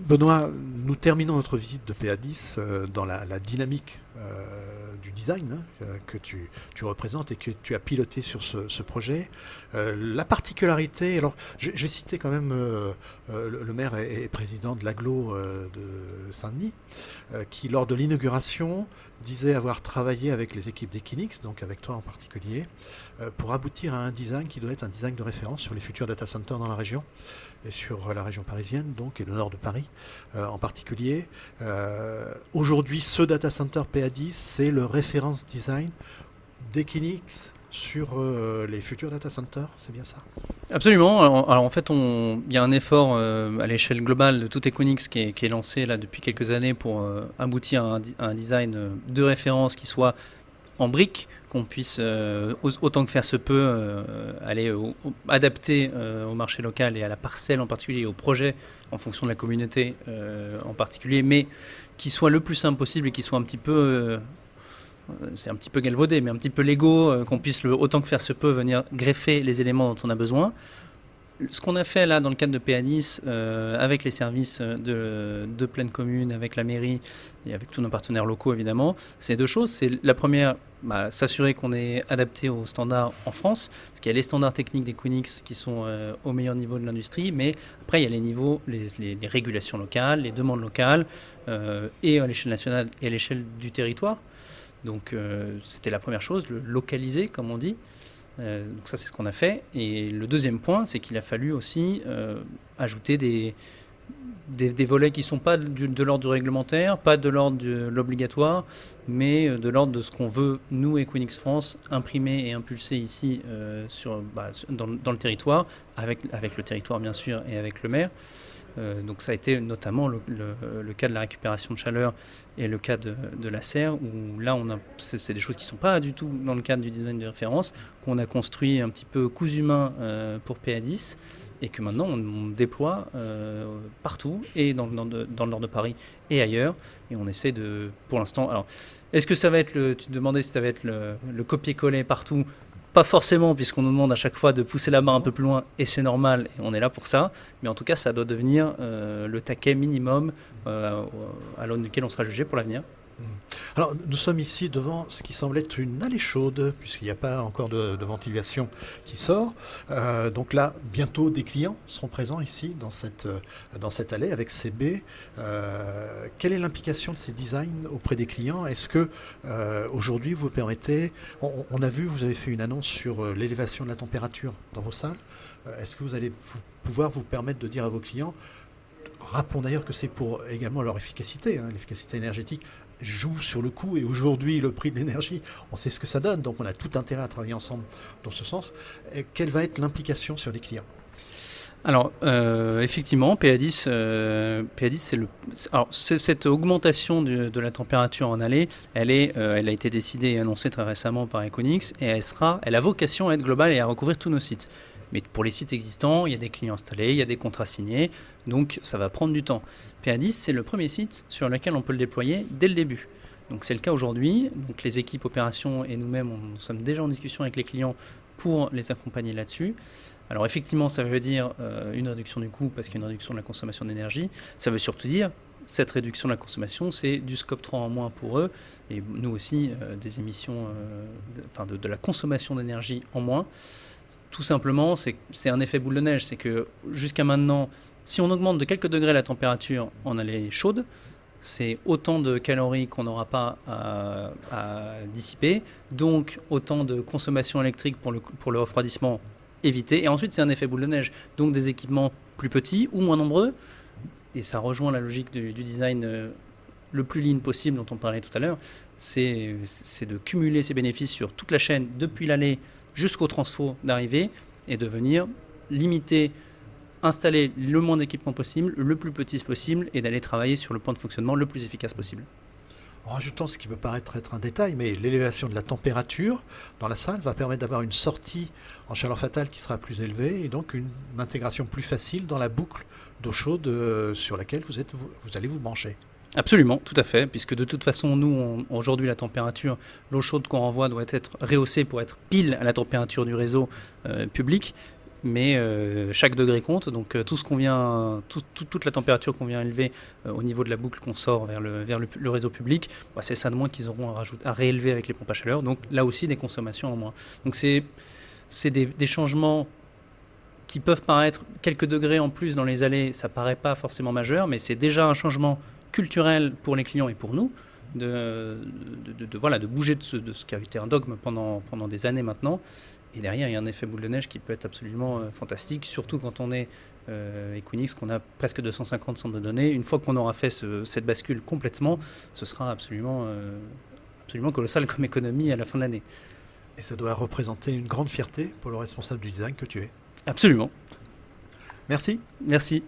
Benoît, nous terminons notre visite de PA10 euh, dans la, dynamique euh, du design hein, que tu, représentes et que tu as piloté sur ce, projet. Euh, la particularité, alors j'ai cité quand même le, maire et, président de l'aglo de Saint-Denis, qui lors de l'inauguration disait avoir travaillé avec les équipes d'Equinix, donc avec toi en particulier, pour aboutir à un design qui doit être un design de référence sur les futurs data centers dans la région sur la région parisienne, donc, et le nord de Paris euh, en particulier. Euh, aujourd'hui, ce data center PA10, c'est le référence design d'Equinix sur euh, les futurs data centers, c'est bien ça? Absolument. Alors, en fait, il y a un effort à l'échelle globale de tout Equinix qui est, lancé là depuis quelques années pour aboutir à un, design de référence qui soit en briques, qu'on puisse, euh, autant que faire se peut, euh, aller adapter euh, au marché local et à la parcelle en particulier, au projet en fonction de la communauté en particulier, mais qui soit le plus simple possible et qui soit un petit peu c'est un petit peu galvaudé, mais un petit peu Lego, qu'on puisse, le, autant que faire se peut, venir greffer les éléments dont on a besoin ce qu'on a fait là dans le cadre de PA10 euh, avec les services de, de, pleine commune, avec la mairie et avec tous nos partenaires locaux évidemment, c'est deux choses. C'est la première, bah, s'assurer qu'on est adapté aux standards en France, parce qu'il y a les standards techniques des Quinix qui sont euh, au meilleur niveau de l'industrie, mais après il y a les niveaux, les, régulations locales, les demandes locales, euh, et à l'échelle nationale et à l'échelle du territoire. Donc c'était la première chose, le localiser comme on dit. Euh, donc ça, c'est ce qu'on a fait. Et le deuxième point, c'est qu'il a fallu aussi euh, ajouter des, des, volets qui ne sont pas de l'ordre du réglementaire, pas de l'ordre de l'obligatoire, mais euh, de l'ordre de ce qu'on veut, nous, Equinix France, imprimer et impulser ici sur, bah, dans, dans, le territoire, avec, avec le territoire bien sûr et avec le maire. Euh, donc ça a été notamment le, cas de la récupération de chaleur et le cas de, la serre, où là, on a, c'est, des choses qui ne sont pas du tout dans le cadre du design de référence, qu'on a construit un petit peu cousu-main euh, pour PA10, et que maintenant on, déploie euh, partout, et dans, dans, le nord de Paris et ailleurs, et on essaie de, pour l'instant, alors, est-ce que ça va être le, tu demandais si ça va être le, le copier-coller partout pas forcément, puisqu'on nous demande à chaque fois de pousser la barre un peu plus loin, et c'est normal, et on est là pour ça. Mais en tout cas, ça doit devenir euh, le taquet minimum euh, à l'aune duquel on sera jugé pour l'avenir. Alors, nous sommes ici devant ce qui semble être une allée chaude, puisqu'il n'y a pas encore de, ventilation qui sort. Euh, donc là, bientôt, des clients seront présents ici, dans cette, euh, allée, avec CB. Euh, quelle est l'implication de ces designs auprès des clients? Est-ce que, aujourd'hui, vous permettez... On, a vu, vous avez fait une annonce sur l'élévation de la température dans vos salles. Est-ce que vous allez pouvoir vous permettre de dire à vos clients Rappelons d'ailleurs que c'est pour également leur efficacité, hein, l'efficacité énergétique joue sur le coût. Et aujourd'hui, le prix de l'énergie, on sait ce que ça donne. Donc on a tout intérêt à travailler ensemble dans ce sens. Quelle va être l'implication sur les clients? Alors, euh, effectivement, PA10, euh, PA10 c'est cette augmentation de, la température en allée, euh, elle a été décidée et annoncée très récemment par Econix et elle, sera, elle a vocation à être globale et à recouvrir tous nos sites. Mais pour les sites existants, il y a des clients installés, il y a des contrats signés, donc ça va prendre du temps. PA10, c'est le premier site sur lequel on peut le déployer dès le début. Donc c'est le cas aujourd'hui. Donc les équipes opérations et nous-mêmes, nous sommes déjà en discussion avec les clients pour les accompagner là-dessus. Alors effectivement, ça veut dire euh, une réduction du coût parce qu'il y a une réduction de la consommation d'énergie. Ça veut surtout dire cette réduction de la consommation, c'est du scope 3 en moins pour eux, et nous aussi, euh, des émissions, euh, enfin de, la consommation d'énergie en moins. Tout simplement, c'est un effet boule de neige. C'est que jusqu'à maintenant, si on augmente de quelques degrés la température en allée chaude, c'est autant de calories qu'on n'aura pas à, dissiper, donc autant de consommation électrique pour le, refroidissement évité. Et ensuite, c'est un effet boule de neige. Donc des équipements plus petits ou moins nombreux. Et ça rejoint la logique du, du design euh, le plus lean possible dont on parlait tout à l'heure. C'est de cumuler ces bénéfices sur toute la chaîne, depuis l'allée jusqu'au transfo d'arrivée et de venir limiter, installer le moins d'équipements possible, le plus petit possible et d'aller travailler sur le point de fonctionnement le plus efficace possible. En rajoutant ce qui peut paraître être un détail, mais l'élévation de la température dans la salle va permettre d'avoir une sortie en chaleur fatale qui sera plus élevée et donc une intégration plus facile dans la boucle d'eau chaude euh, sur laquelle vous allez vous brancher. Absolument, tout à fait, puisque de toute façon, nous, aujourd'hui, la température, l'eau chaude qu'on renvoie doit être rehaussée pour être pile à la température du réseau euh, public. mais euh, chaque degré compte. Donc tout ce qu'on vient, toute la température qu'on vient élever au niveau de la boucle qu'on sort vers le, vers le, réseau public, bah, c'est ça de moins qu'ils auront à, réélever avec les pompes à chaleur. Donc là aussi des consommations en moins. Donc c'est des, des changements qui peuvent paraître quelques degrés en plus dans les allées, ça paraît pas forcément majeur, mais c'est déjà un changement culturel pour les clients et pour nous de, de, voilà, de bouger de ce, de ce, qui a été un dogme pendant, pendant des années maintenant. Et derrière, il y a un effet boule de neige qui peut être absolument euh, fantastique, surtout quand on est euh, Equinix, qu'on a presque 250 centres de données. Une fois qu'on aura fait cette bascule complètement, ce sera absolument, euh, absolument colossal comme économie à la fin de l'année. Et ça doit représenter une grande fierté pour le responsable du design que tu es. Absolument. Merci. Merci.